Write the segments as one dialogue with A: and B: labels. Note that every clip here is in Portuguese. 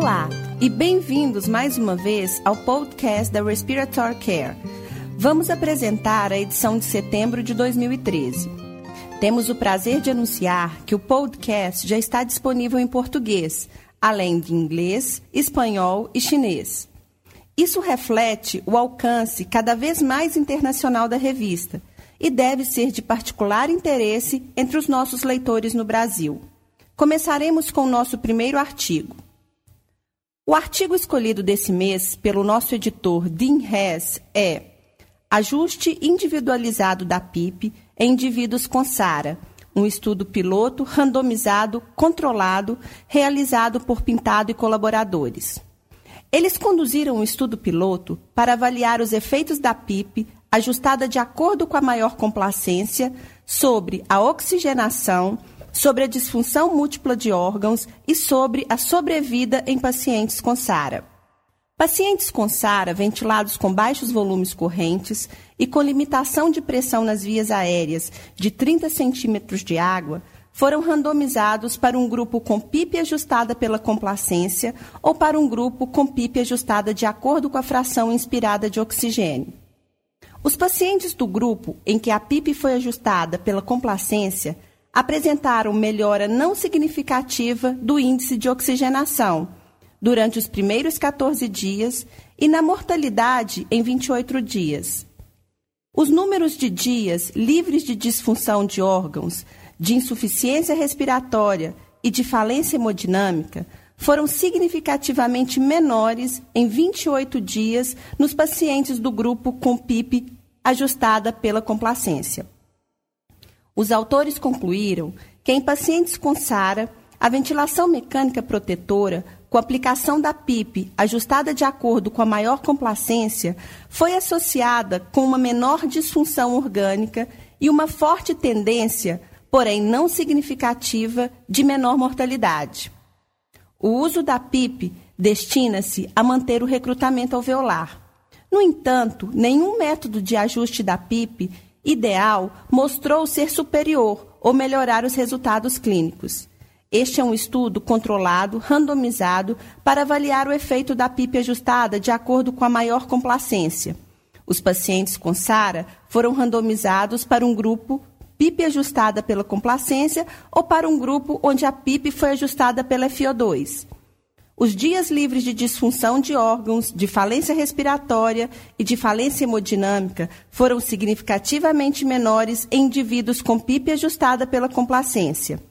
A: Olá e bem-vindos mais uma vez ao podcast da Respiratory Care. Vamos apresentar a edição de setembro de 2013. Temos o prazer de anunciar que o podcast já está disponível em português, além de inglês, espanhol e chinês. Isso reflete o alcance cada vez mais internacional da revista e deve ser de particular interesse entre os nossos leitores no Brasil. Começaremos com o nosso primeiro artigo. O artigo escolhido desse mês pelo nosso editor Dean Hess é Ajuste individualizado da PIP em indivíduos com SARA, um estudo piloto randomizado, controlado, realizado por Pintado e colaboradores. Eles conduziram um estudo piloto para avaliar os efeitos da PIP ajustada de acordo com a maior complacência sobre a oxigenação sobre a disfunção múltipla de órgãos e sobre a sobrevida em pacientes com SARA. Pacientes com SARA ventilados com baixos volumes correntes e com limitação de pressão nas vias aéreas de 30 centímetros de água foram randomizados para um grupo com PIP ajustada pela complacência ou para um grupo com PIP ajustada de acordo com a fração inspirada de oxigênio. Os pacientes do grupo em que a PIP foi ajustada pela complacência apresentaram melhora não significativa do índice de oxigenação durante os primeiros 14 dias e na mortalidade em 28 dias. Os números de dias livres de disfunção de órgãos, de insuficiência respiratória e de falência hemodinâmica foram significativamente menores em 28 dias nos pacientes do grupo com PIP ajustada pela complacência. Os autores concluíram que em pacientes com SARA, a ventilação mecânica protetora com aplicação da PIP ajustada de acordo com a maior complacência foi associada com uma menor disfunção orgânica e uma forte tendência, porém não significativa, de menor mortalidade. O uso da PIP destina-se a manter o recrutamento alveolar. No entanto, nenhum método de ajuste da PIP ideal mostrou ser superior ou melhorar os resultados clínicos. Este é um estudo controlado, randomizado, para avaliar o efeito da PIP ajustada de acordo com a maior complacência. Os pacientes com SARA foram randomizados para um grupo PIP ajustada pela complacência ou para um grupo onde a PIP foi ajustada pela FiO2. Os dias livres de disfunção de órgãos, de falência respiratória e de falência hemodinâmica foram significativamente menores em indivíduos com PIP ajustada pela complacência.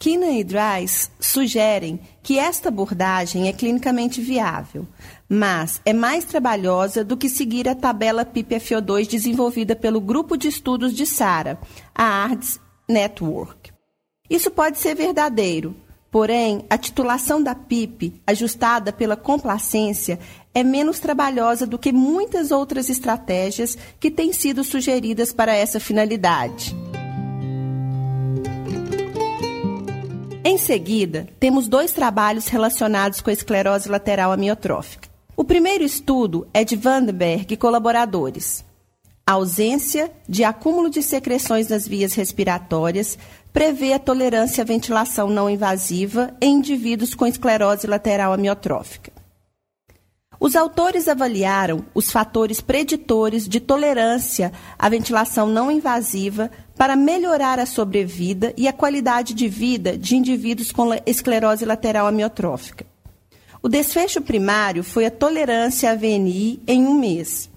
A: Keenan e Dries sugerem que esta abordagem é clinicamente viável, mas é mais trabalhosa do que seguir a tabela PIP-FO2 desenvolvida pelo grupo de estudos de SARA, a ARDS Network. Isso pode ser verdadeiro, Porém, a titulação da PIP, ajustada pela complacência, é menos trabalhosa do que muitas outras estratégias que têm sido sugeridas para essa finalidade. Em seguida, temos dois trabalhos relacionados com a esclerose lateral amiotrófica. O primeiro estudo é de Vandenberg e colaboradores. A ausência de acúmulo de secreções nas vias respiratórias prevê a tolerância à ventilação não invasiva em indivíduos com esclerose lateral amiotrófica. Os autores avaliaram os fatores preditores de tolerância à ventilação não invasiva para melhorar a sobrevida e a qualidade de vida de indivíduos com esclerose lateral amiotrófica. O desfecho primário foi a tolerância à VNI em um mês.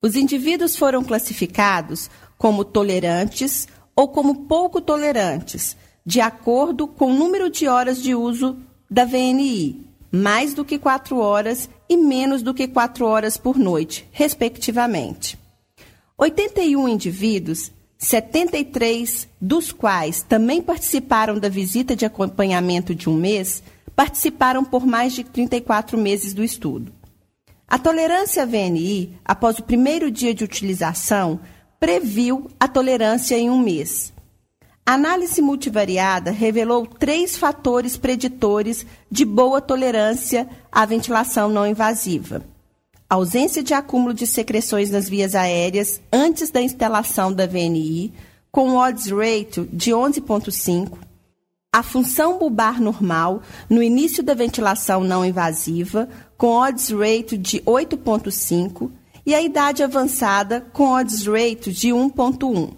A: Os indivíduos foram classificados como tolerantes ou como pouco tolerantes, de acordo com o número de horas de uso da VNI, mais do que quatro horas e menos do que quatro horas por noite, respectivamente. 81 indivíduos, 73 dos quais também participaram da visita de acompanhamento de um mês, participaram por mais de 34 meses do estudo. A tolerância à VNI, após o primeiro dia de utilização, previu a tolerância em um mês. A análise multivariada revelou três fatores preditores de boa tolerância à ventilação não invasiva: ausência de acúmulo de secreções nas vias aéreas antes da instalação da VNI, com odds ratio de 11,5, a função bulbar normal no início da ventilação não invasiva, com odds rate de 8,5, e a idade avançada, com odds rate de 1,1.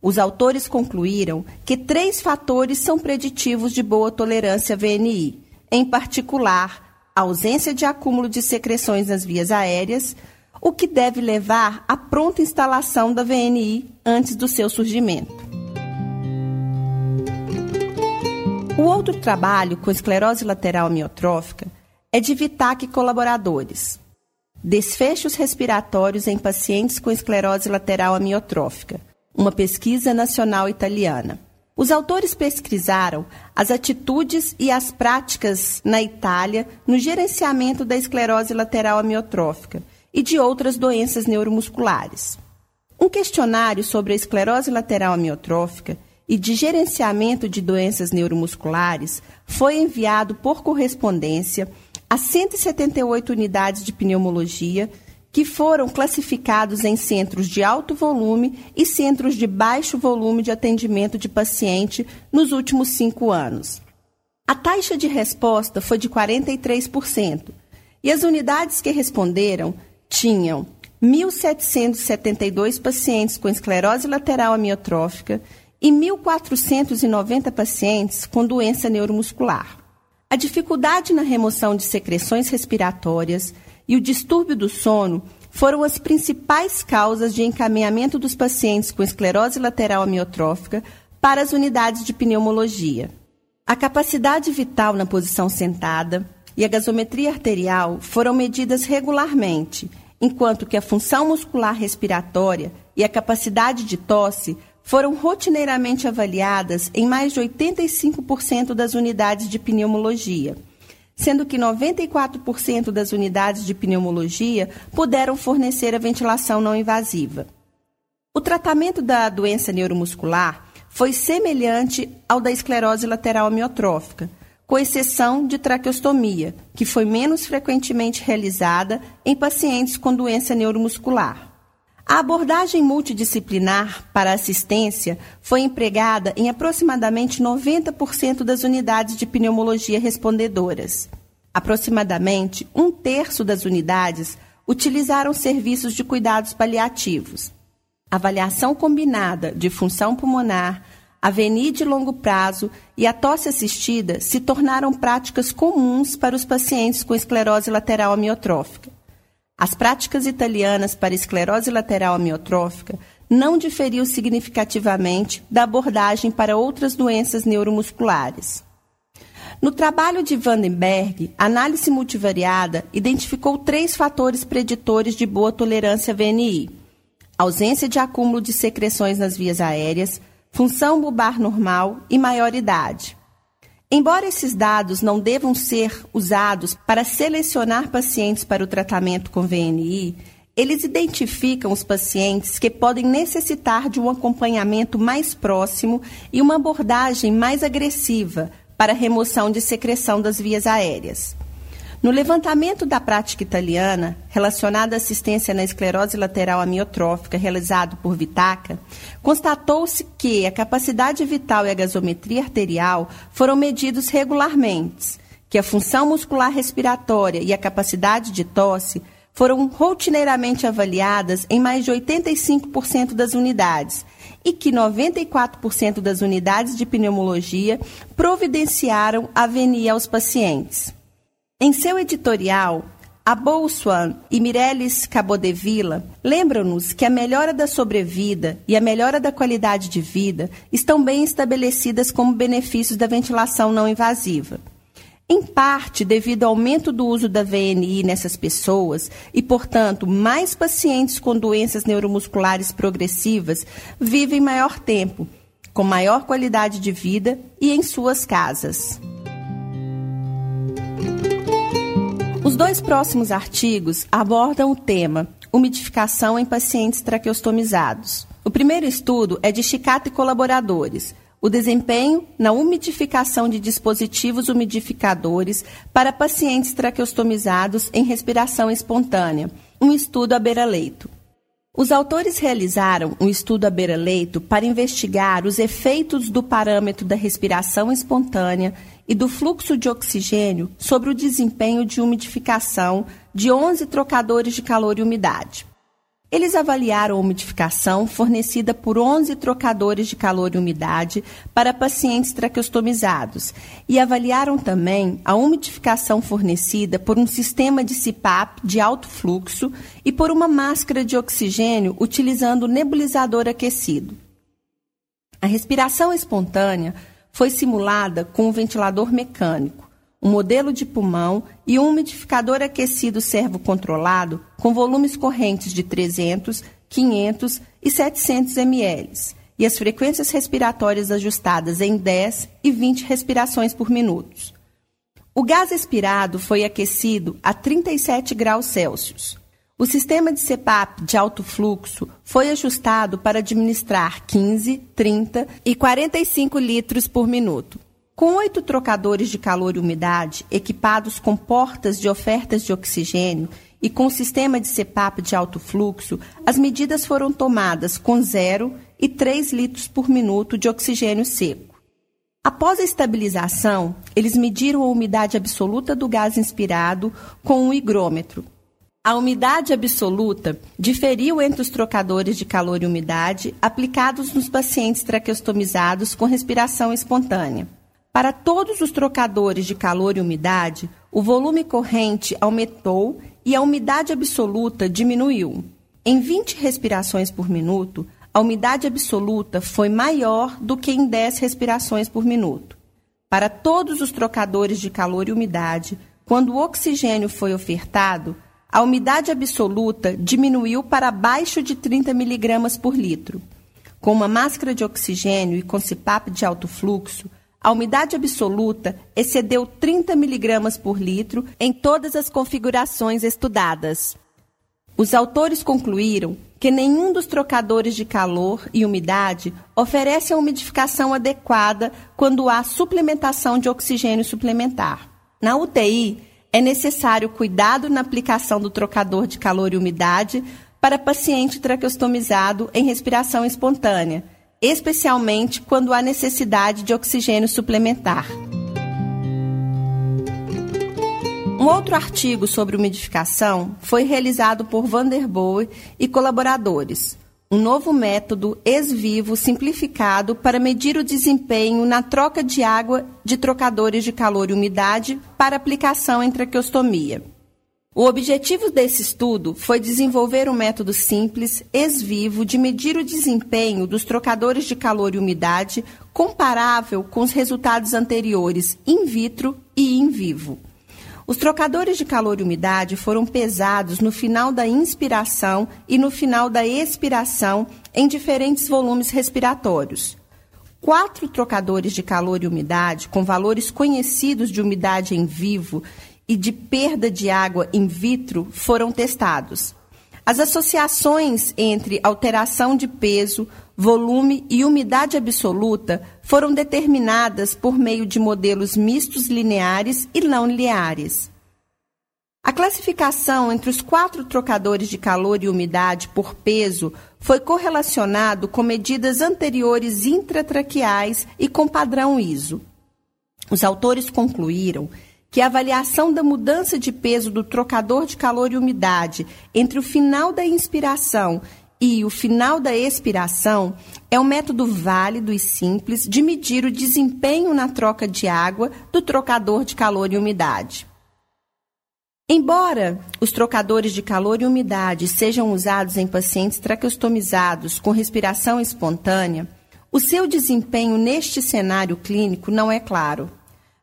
A: Os autores concluíram que três fatores são preditivos de boa tolerância à VNI, em particular, a ausência de acúmulo de secreções nas vias aéreas, o que deve levar à pronta instalação da VNI antes do seu surgimento. O outro trabalho com esclerose lateral amiotrófica é de Vitac colaboradores. Desfechos respiratórios em pacientes com esclerose lateral amiotrófica, uma pesquisa nacional italiana. Os autores pesquisaram as atitudes e as práticas na Itália no gerenciamento da esclerose lateral amiotrófica e de outras doenças neuromusculares. Um questionário sobre a esclerose lateral amiotrófica e de gerenciamento de doenças neuromusculares foi enviado por correspondência a 178 unidades de pneumologia que foram classificados em centros de alto volume e centros de baixo volume de atendimento de paciente nos últimos cinco anos. A taxa de resposta foi de 43%, e as unidades que responderam tinham 1.772 pacientes com esclerose lateral amiotrófica e 1.490 pacientes com doença neuromuscular. A dificuldade na remoção de secreções respiratórias e o distúrbio do sono foram as principais causas de encaminhamento dos pacientes com esclerose lateral amiotrófica para as unidades de pneumologia. A capacidade vital na posição sentada e a gasometria arterial foram medidas regularmente, enquanto que a função muscular respiratória e a capacidade de tosse foram rotineiramente avaliadas em mais de 85% das unidades de pneumologia, sendo que 94% das unidades de pneumologia puderam fornecer a ventilação não invasiva. O tratamento da doença neuromuscular foi semelhante ao da esclerose lateral amiotrófica, com exceção de traqueostomia, que foi menos frequentemente realizada em pacientes com doença neuromuscular. A abordagem multidisciplinar para assistência foi empregada em aproximadamente 90% das unidades de pneumologia respondedoras. Aproximadamente um terço das unidades utilizaram serviços de cuidados paliativos. Avaliação combinada de função pulmonar, a VNI de longo prazo e a tosse assistida se tornaram práticas comuns para os pacientes com esclerose lateral amiotrófica. As práticas italianas para esclerose lateral amiotrófica não diferiu significativamente da abordagem para outras doenças neuromusculares. No trabalho de Vandenberg, análise multivariada identificou três fatores preditores de boa tolerância VNI: ausência de acúmulo de secreções nas vias aéreas, função bulbar normal e maior idade. Embora esses dados não devam ser usados para selecionar pacientes para o tratamento com VNI, eles identificam os pacientes que podem necessitar de um acompanhamento mais próximo e uma abordagem mais agressiva para remoção de secreção das vias aéreas. No levantamento da prática italiana relacionada à assistência na esclerose lateral amiotrófica realizado por Vitaca, constatou-se que a capacidade vital e a gasometria arterial foram medidos regularmente, que a função muscular respiratória e a capacidade de tosse foram rotineiramente avaliadas em mais de 85% das unidades e que 94% das unidades de pneumologia providenciaram a venia aos pacientes. Em seu editorial, a Bolswan e Mireles Cabodevila lembram-nos que a melhora da sobrevida e a melhora da qualidade de vida estão bem estabelecidas como benefícios da ventilação não invasiva. Em parte devido ao aumento do uso da VNI nessas pessoas e, portanto, mais pacientes com doenças neuromusculares progressivas vivem maior tempo, com maior qualidade de vida e em suas casas. Os dois próximos artigos abordam o tema umidificação em pacientes traqueostomizados. O primeiro estudo é de Chicato e colaboradores, o desempenho na umidificação de dispositivos umidificadores para pacientes traqueostomizados em respiração espontânea, um estudo à beira-leito. Os autores realizaram um estudo à beira-leito para investigar os efeitos do parâmetro da respiração espontânea e do fluxo de oxigênio sobre o desempenho de umidificação de 11 trocadores de calor e umidade. Eles avaliaram a umidificação fornecida por 11 trocadores de calor e umidade para pacientes traqueostomizados e avaliaram também a umidificação fornecida por um sistema de CPAP de alto fluxo e por uma máscara de oxigênio utilizando nebulizador aquecido. A respiração espontânea foi simulada com um ventilador mecânico um modelo de pulmão e um umidificador aquecido servo-controlado com volumes correntes de 300, 500 e 700 ml e as frequências respiratórias ajustadas em 10 e 20 respirações por minuto. O gás expirado foi aquecido a 37 graus Celsius. O sistema de CPAP de alto fluxo foi ajustado para administrar 15, 30 e 45 litros por minuto. Com oito trocadores de calor e umidade, equipados com portas de ofertas de oxigênio e com sistema de CPAP de alto fluxo, as medidas foram tomadas com 0 e 3 litros por minuto de oxigênio seco. Após a estabilização, eles mediram a umidade absoluta do gás inspirado com um higrômetro. A umidade absoluta diferiu entre os trocadores de calor e umidade aplicados nos pacientes traqueostomizados com respiração espontânea. Para todos os trocadores de calor e umidade, o volume corrente aumentou e a umidade absoluta diminuiu. Em 20 respirações por minuto, a umidade absoluta foi maior do que em 10 respirações por minuto. Para todos os trocadores de calor e umidade, quando o oxigênio foi ofertado, a umidade absoluta diminuiu para abaixo de 30 mg por litro. Com uma máscara de oxigênio e com CPAP de alto fluxo, a umidade absoluta excedeu 30 miligramas por litro em todas as configurações estudadas. Os autores concluíram que nenhum dos trocadores de calor e umidade oferece a umidificação adequada quando há suplementação de oxigênio suplementar. Na UTI, é necessário cuidado na aplicação do trocador de calor e umidade para paciente traqueostomizado em respiração espontânea especialmente quando há necessidade de oxigênio suplementar. Um outro artigo sobre umidificação foi realizado por Vanderboer e colaboradores. Um novo método ex-vivo simplificado para medir o desempenho na troca de água de trocadores de calor e umidade para aplicação em traqueostomia. O objetivo desse estudo foi desenvolver um método simples, ex-vivo, de medir o desempenho dos trocadores de calor e umidade comparável com os resultados anteriores in vitro e in vivo. Os trocadores de calor e umidade foram pesados no final da inspiração e no final da expiração em diferentes volumes respiratórios. Quatro trocadores de calor e umidade, com valores conhecidos de umidade em vivo e de perda de água in vitro foram testados. As associações entre alteração de peso, volume e umidade absoluta foram determinadas por meio de modelos mistos lineares e não lineares. A classificação entre os quatro trocadores de calor e umidade por peso foi correlacionado com medidas anteriores intratraqueais e com padrão ISO. Os autores concluíram que a avaliação da mudança de peso do trocador de calor e umidade entre o final da inspiração e o final da expiração é um método válido e simples de medir o desempenho na troca de água do trocador de calor e umidade. Embora os trocadores de calor e umidade sejam usados em pacientes traqueostomizados com respiração espontânea, o seu desempenho neste cenário clínico não é claro.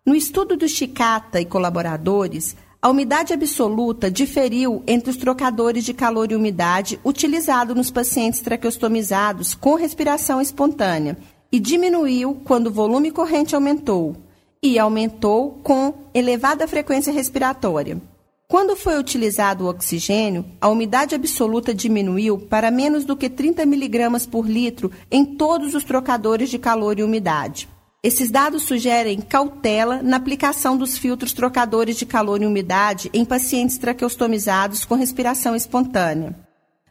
A: No estudo do Chicata e colaboradores, a umidade absoluta diferiu entre os trocadores de calor e umidade utilizados nos pacientes traqueostomizados com respiração espontânea e diminuiu quando o volume corrente aumentou e aumentou com elevada frequência respiratória. Quando foi utilizado o oxigênio, a umidade absoluta diminuiu para menos do que 30 mg por litro em todos os trocadores de calor e umidade. Esses dados sugerem cautela na aplicação dos filtros trocadores de calor e umidade em pacientes traqueostomizados com respiração espontânea.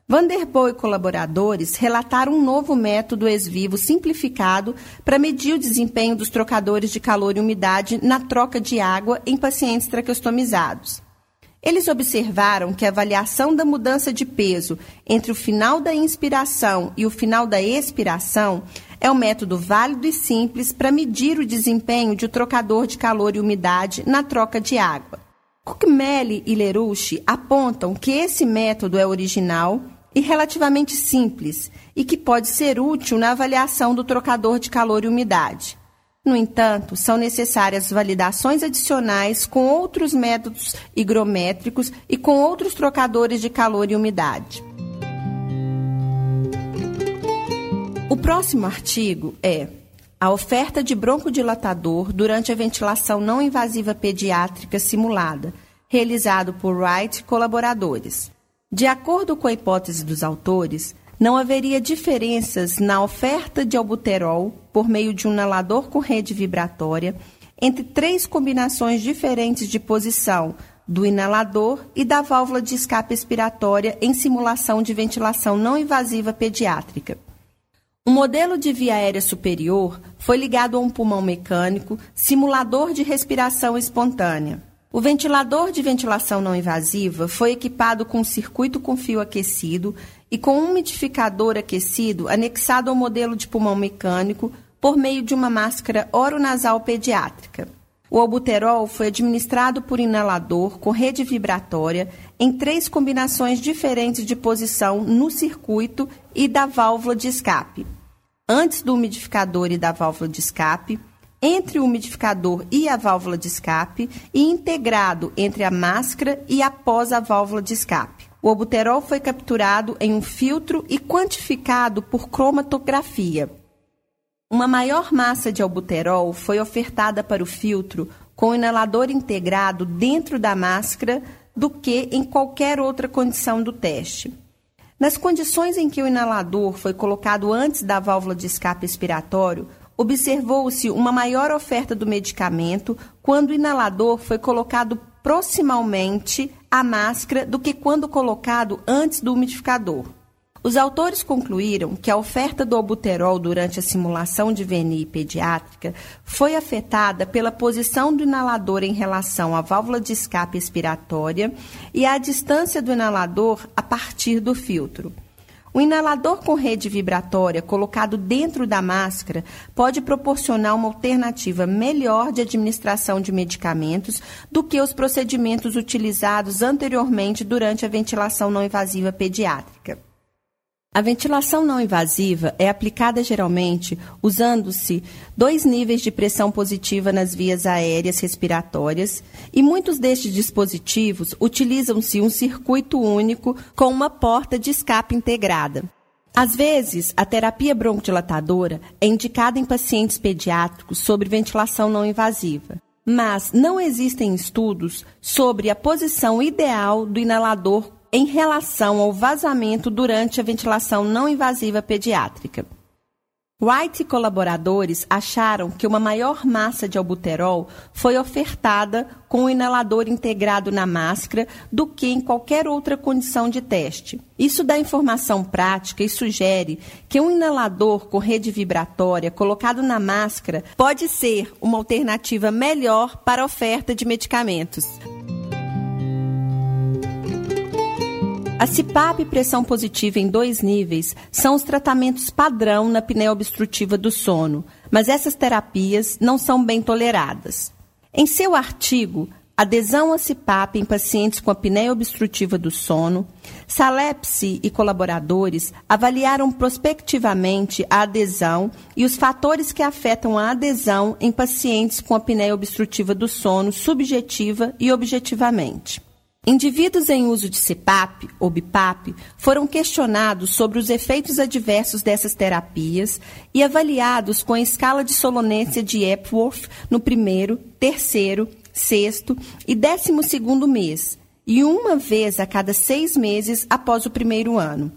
A: Vanderpool e colaboradores relataram um novo método ex-vivo simplificado para medir o desempenho dos trocadores de calor e umidade na troca de água em pacientes traqueostomizados. Eles observaram que a avaliação da mudança de peso entre o final da inspiração e o final da expiração é um método válido e simples para medir o desempenho de um trocador de calor e umidade na troca de água. Cookmelli e Lerouche apontam que esse método é original e relativamente simples e que pode ser útil na avaliação do trocador de calor e umidade. No entanto, são necessárias validações adicionais com outros métodos higrométricos e com outros trocadores de calor e umidade. O próximo artigo é a oferta de broncodilatador durante a ventilação não invasiva pediátrica simulada, realizado por Wright e colaboradores. De acordo com a hipótese dos autores, não haveria diferenças na oferta de albuterol por meio de um inalador com rede vibratória entre três combinações diferentes de posição do inalador e da válvula de escape expiratória em simulação de ventilação não invasiva pediátrica. Um modelo de via aérea superior foi ligado a um pulmão mecânico, simulador de respiração espontânea. O ventilador de ventilação não invasiva foi equipado com um circuito com fio aquecido e com um umidificador aquecido anexado ao modelo de pulmão mecânico por meio de uma máscara oronasal pediátrica. O albuterol foi administrado por inalador com rede vibratória em três combinações diferentes de posição no circuito e da válvula de escape. Antes do umidificador e da válvula de escape, entre o umidificador e a válvula de escape e integrado entre a máscara e após a válvula de escape. O albuterol foi capturado em um filtro e quantificado por cromatografia. Uma maior massa de albuterol foi ofertada para o filtro com o inalador integrado dentro da máscara do que em qualquer outra condição do teste. Nas condições em que o inalador foi colocado antes da válvula de escape expiratório, observou-se uma maior oferta do medicamento quando o inalador foi colocado proximalmente à máscara do que quando colocado antes do umidificador. Os autores concluíram que a oferta do albuterol durante a simulação de VNI pediátrica foi afetada pela posição do inalador em relação à válvula de escape expiratória e à distância do inalador a partir do filtro. O inalador com rede vibratória colocado dentro da máscara pode proporcionar uma alternativa melhor de administração de medicamentos do que os procedimentos utilizados anteriormente durante a ventilação não invasiva pediátrica. A ventilação não invasiva é aplicada geralmente usando-se dois níveis de pressão positiva nas vias aéreas respiratórias e muitos destes dispositivos utilizam-se um circuito único com uma porta de escape integrada. Às vezes, a terapia broncodilatadora é indicada em pacientes pediátricos sobre ventilação não invasiva, mas não existem estudos sobre a posição ideal do inalador em relação ao vazamento durante a ventilação não invasiva pediátrica. White e colaboradores acharam que uma maior massa de albuterol foi ofertada com o inalador integrado na máscara do que em qualquer outra condição de teste. Isso dá informação prática e sugere que um inalador com rede vibratória colocado na máscara pode ser uma alternativa melhor para a oferta de medicamentos. A CPAP e pressão positiva em dois níveis são os tratamentos padrão na apneia obstrutiva do sono, mas essas terapias não são bem toleradas. Em seu artigo, Adesão a CPAP em pacientes com apneia obstrutiva do sono, Salepsi e colaboradores avaliaram prospectivamente a adesão e os fatores que afetam a adesão em pacientes com apneia obstrutiva do sono subjetiva e objetivamente. Indivíduos em uso de CPAP ou BIPAP foram questionados sobre os efeitos adversos dessas terapias e avaliados com a escala de sonolência de Epworth no primeiro, terceiro, sexto e décimo segundo mês, e uma vez a cada seis meses após o primeiro ano.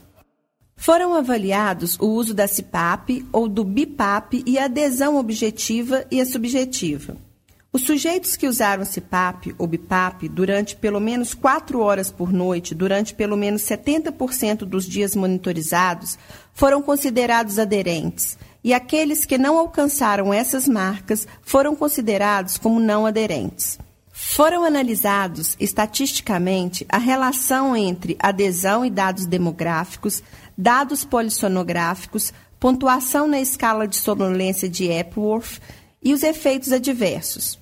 A: Foram avaliados o uso da CPAP ou do BIPAP e a adesão objetiva e a subjetiva. Os sujeitos que usaram CPAP ou BIPAP durante pelo menos 4 horas por noite, durante pelo menos 70% dos dias monitorizados, foram considerados aderentes, e aqueles que não alcançaram essas marcas foram considerados como não aderentes. Foram analisados estatisticamente a relação entre adesão e dados demográficos, dados polissonográficos, pontuação na escala de sonolência de Epworth e os efeitos adversos.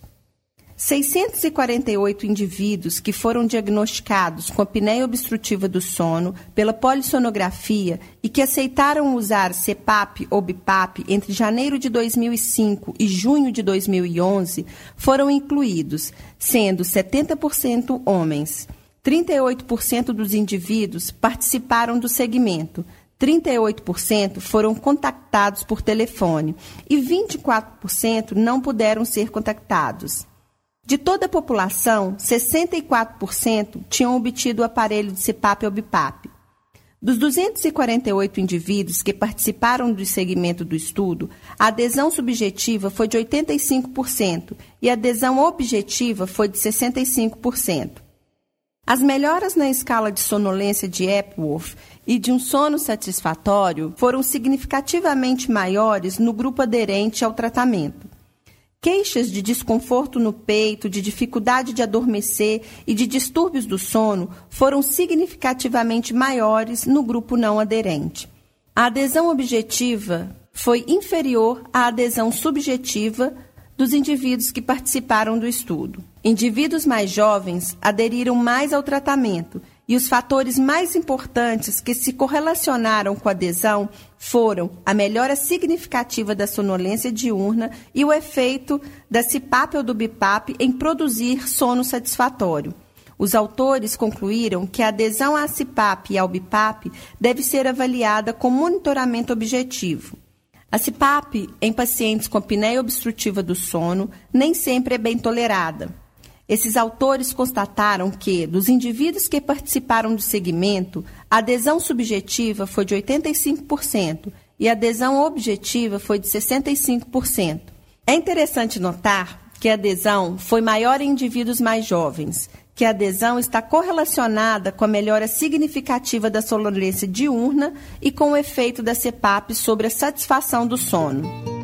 A: 648 indivíduos que foram diagnosticados com apneia obstrutiva do sono pela polissonografia e que aceitaram usar CPAP ou BIPAP entre janeiro de 2005 e junho de 2011 foram incluídos, sendo 70% homens. 38% dos indivíduos participaram do segmento, 38% foram contactados por telefone e 24% não puderam ser contactados. De toda a população, 64% tinham obtido o aparelho de CPAP ou BIPAP. Dos 248 indivíduos que participaram do segmento do estudo, a adesão subjetiva foi de 85% e a adesão objetiva foi de 65%. As melhoras na escala de sonolência de Epworth e de um sono satisfatório foram significativamente maiores no grupo aderente ao tratamento. Queixas de desconforto no peito, de dificuldade de adormecer e de distúrbios do sono foram significativamente maiores no grupo não aderente. A adesão objetiva foi inferior à adesão subjetiva dos indivíduos que participaram do estudo. Indivíduos mais jovens aderiram mais ao tratamento e os fatores mais importantes que se correlacionaram com a adesão foram a melhora significativa da sonolência diurna e o efeito da CPAP ou do BIPAP em produzir sono satisfatório. Os autores concluíram que a adesão à CPAP e ao BIPAP deve ser avaliada com monitoramento objetivo. A CPAP em pacientes com apneia obstrutiva do sono nem sempre é bem tolerada. Esses autores constataram que, dos indivíduos que participaram do segmento, a adesão subjetiva foi de 85% e a adesão objetiva foi de 65%. É interessante notar que a adesão foi maior em indivíduos mais jovens, que a adesão está correlacionada com a melhora significativa da sonolência diurna e com o efeito da CPAP sobre a satisfação do sono.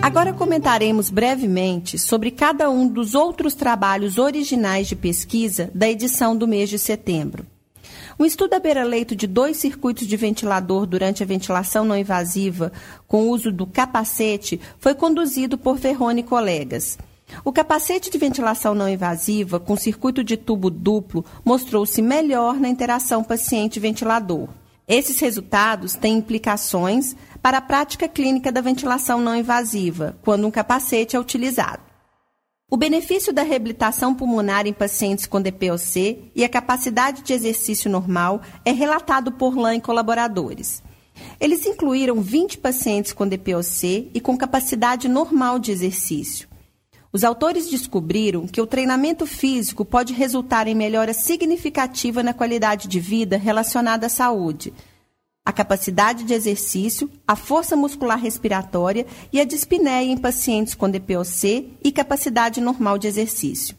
A: Agora comentaremos brevemente sobre cada um dos outros trabalhos originais de pesquisa da edição do mês de setembro. Um estudo a beira-leito de dois circuitos de ventilador durante a ventilação não invasiva com uso do capacete foi conduzido por Ferrone e colegas. O capacete de ventilação não invasiva com circuito de tubo duplo mostrou-se melhor na interação paciente-ventilador. Esses resultados têm implicações para a prática clínica da ventilação não invasiva, quando um capacete é utilizado. O benefício da reabilitação pulmonar em pacientes com DPOC e a capacidade de exercício normal é relatado por LAN e colaboradores. Eles incluíram 20 pacientes com DPOC e com capacidade normal de exercício. Os autores descobriram que o treinamento físico pode resultar em melhora significativa na qualidade de vida relacionada à saúde, a capacidade de exercício, a força muscular respiratória e a dispneia em pacientes com DPOC e capacidade normal de exercício.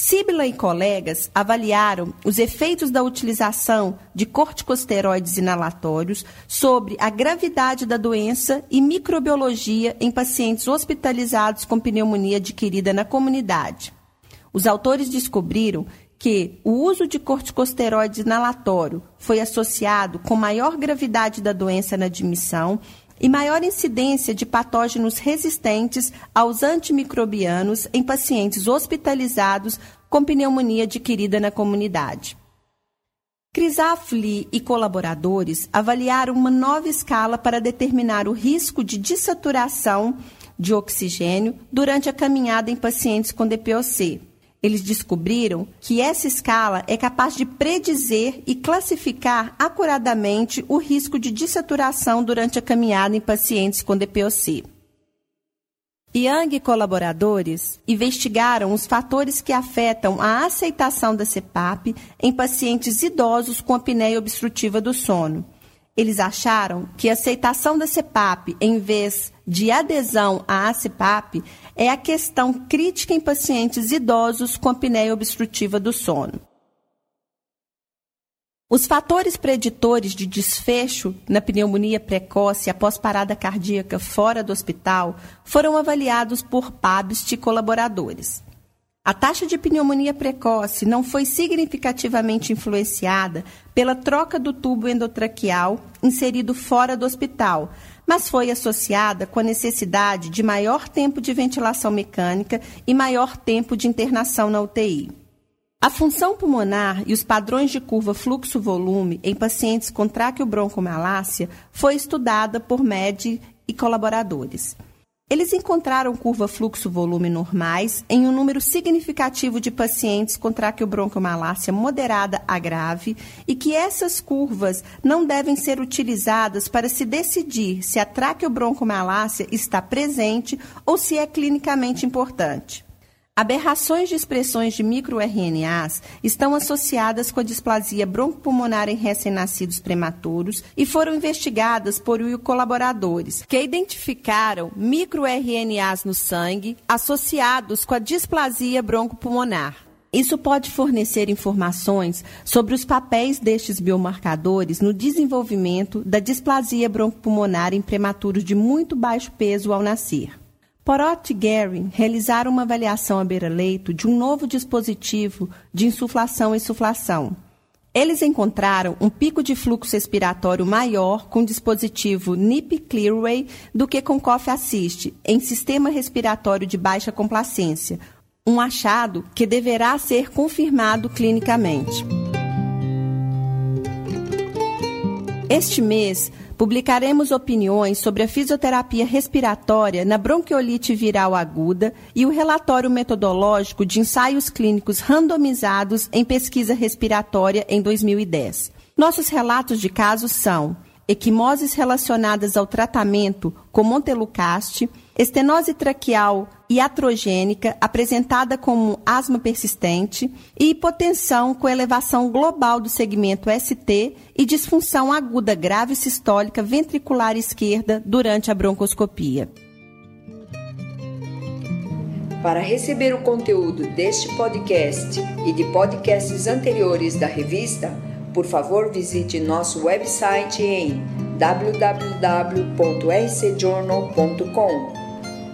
A: Sibila e colegas avaliaram os efeitos da utilização de corticosteroides inalatórios sobre a gravidade da doença e microbiologia em pacientes hospitalizados com pneumonia adquirida na comunidade. Os autores descobriram que o uso de corticosteroides inalatório foi associado com maior gravidade da doença na admissão e maior incidência de patógenos resistentes aos antimicrobianos em pacientes hospitalizados com pneumonia adquirida na comunidade. Crisafli e colaboradores avaliaram uma nova escala para determinar o risco de dessaturação de oxigênio durante a caminhada em pacientes com DPOC, eles descobriram que essa escala é capaz de predizer e classificar acuradamente o risco de dessaturação durante a caminhada em pacientes com DPOC. Young e colaboradores investigaram os fatores que afetam a aceitação da CPAP em pacientes idosos com apneia obstrutiva do sono Eles acharam que a aceitação da CPAP em vez de adesão à CPAP é a questão crítica em pacientes idosos com apneia obstrutiva do sono. Os fatores preditores de desfecho na pneumonia precoce após parada cardíaca fora do hospital foram avaliados por PABST e colaboradores. A taxa de pneumonia precoce não foi significativamente influenciada pela troca do tubo endotraqueal inserido fora do hospital, mas foi associada com a necessidade de maior tempo de ventilação mecânica e maior tempo de internação na UTI. A função pulmonar e os padrões de curva fluxo-volume em pacientes com traqueobroncomalácia foi estudada por MED e colaboradores. Eles encontraram curva fluxo-volume normais em um número significativo de pacientes com traqueobroncomalácia moderada a grave e que essas curvas não devem ser utilizadas para se decidir se a traqueobroncomalácia está presente ou se é clinicamente importante. Aberrações de expressões de microRNAs estão associadas com a displasia broncopulmonar em recém-nascidos prematuros e foram investigadas por colaboradores, que identificaram microRNAs no sangue associados com a displasia broncopulmonar. Isso pode fornecer informações sobre os papéis destes biomarcadores no desenvolvimento da displasia broncopulmonar em prematuros de muito baixo peso ao nascer. Porot e Gary realizaram uma avaliação à beira-leito de um novo dispositivo de insuflação e suflação. Eles encontraram um pico de fluxo respiratório maior com dispositivo NIP Clearway do que com Coffee Assist em sistema respiratório de baixa complacência, um achado que deverá ser confirmado clinicamente. Este mês, publicaremos opiniões sobre a fisioterapia respiratória na bronquiolite viral aguda e o relatório metodológico de ensaios clínicos randomizados em pesquisa respiratória em 2010. Nossos relatos de casos são equimoses relacionadas ao tratamento com montelucaste, estenose traqueal iatrogênica apresentada como asma persistente e hipotensão com elevação global do segmento ST e disfunção aguda grave sistólica ventricular esquerda durante a broncoscopia.
B: Para receber o conteúdo deste podcast e de podcasts anteriores da revista, por favor visite nosso website em www.rcjournal.com